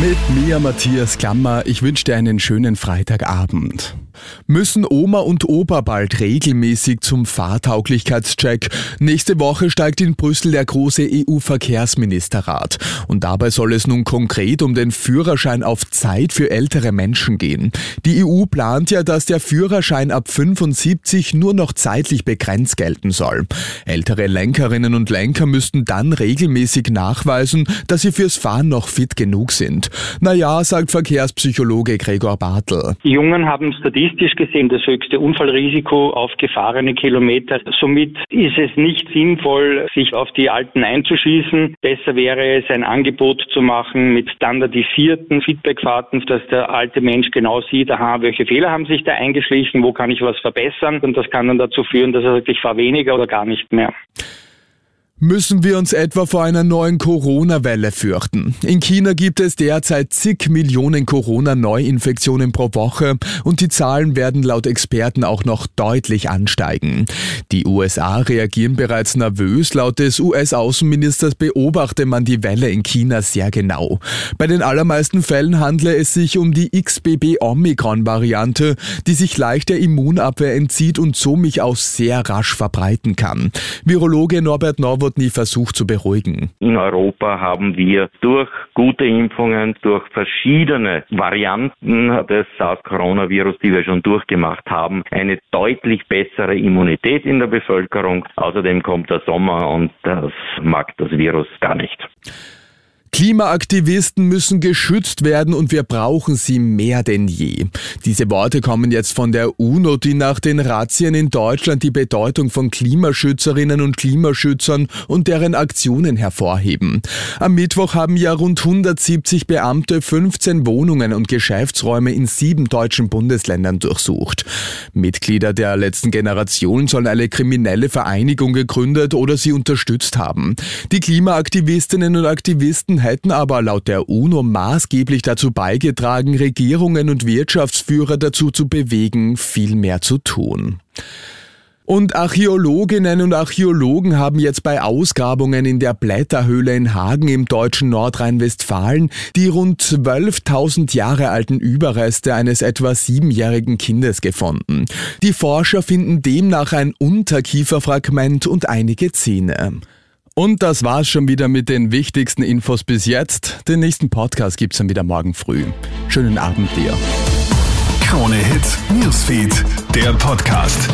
Mit mir, Matthias Klammer. Ich wünsche dir einen schönen Freitagabend. Müssen Oma und Opa bald regelmäßig zum Fahrtauglichkeitscheck? Nächste Woche steigt in Brüssel der große EU-Verkehrsministerrat. Und dabei soll es nun konkret um den Führerschein auf Zeit für ältere Menschen gehen. Die EU plant ja, dass der Führerschein ab 75 nur noch zeitlich begrenzt gelten soll. Ältere Lenkerinnen und Lenker müssten dann regelmäßig nachweisen, dass sie fürs Fahren noch fit genug sind. Naja, sagt Verkehrspsychologe Gregor Bartel. Die Jungen haben statistisch gesehen das höchste Unfallrisiko auf gefahrene Kilometer. Somit ist es nicht sinnvoll, sich auf die Alten einzuschießen. Besser wäre es, ein Angebot zu machen mit standardisierten Feedbackfahrten, dass der alte Mensch genau sieht, aha, welche Fehler haben sich da eingeschlichen, wo kann ich was verbessern. Und das kann dann dazu führen, dass er sagt, ich fahre weniger oder gar nicht mehr. Müssen wir uns etwa vor einer neuen Corona-Welle fürchten? In China gibt es derzeit zig Millionen Corona-Neuinfektionen pro Woche und die Zahlen werden laut Experten auch noch deutlich ansteigen. Die USA reagieren bereits nervös. Laut des US-Außenministers beobachte man die Welle in China sehr genau. Bei den allermeisten Fällen handle es sich um die XBB-Omikron-Variante, die sich leicht der Immunabwehr entzieht und somit auch sehr rasch verbreiten kann. Virologe Norbert Norwood nie versucht zu beruhigen. In Europa haben wir durch gute Impfungen, durch verschiedene Varianten des SARS-Coronavirus, die wir schon durchgemacht haben, eine deutlich bessere Immunität in der Bevölkerung. Außerdem kommt der Sommer und das mag das Virus gar nicht. Klimaaktivisten müssen geschützt werden und wir brauchen sie mehr denn je. Diese Worte kommen jetzt von der UNO, die nach den Razzien in Deutschland die Bedeutung von Klimaschützerinnen und Klimaschützern und deren Aktionen hervorheben. Am Mittwoch haben ja rund 170 Beamte 15 Wohnungen und Geschäftsräume in sieben deutschen Bundesländern durchsucht. Mitglieder der letzten Generation sollen eine kriminelle Vereinigung gegründet oder sie unterstützt haben. Die Klimaaktivistinnen und Aktivisten hätten aber laut der UNO maßgeblich dazu beigetragen, Regierungen und Wirtschaftsführer dazu zu bewegen, viel mehr zu tun. Und Archäologinnen und Archäologen haben jetzt bei Ausgrabungen in der Blätterhöhle in Hagen im deutschen Nordrhein-Westfalen die rund 12.000 Jahre alten Überreste eines etwa siebenjährigen Kindes gefunden. Die Forscher finden demnach ein Unterkieferfragment und einige Zähne. Und das war's schon wieder mit den wichtigsten Infos bis jetzt. Den nächsten Podcast gibt's dann wieder morgen früh. Schönen Abend dir. Krone Hits, Newsfeed, der Podcast.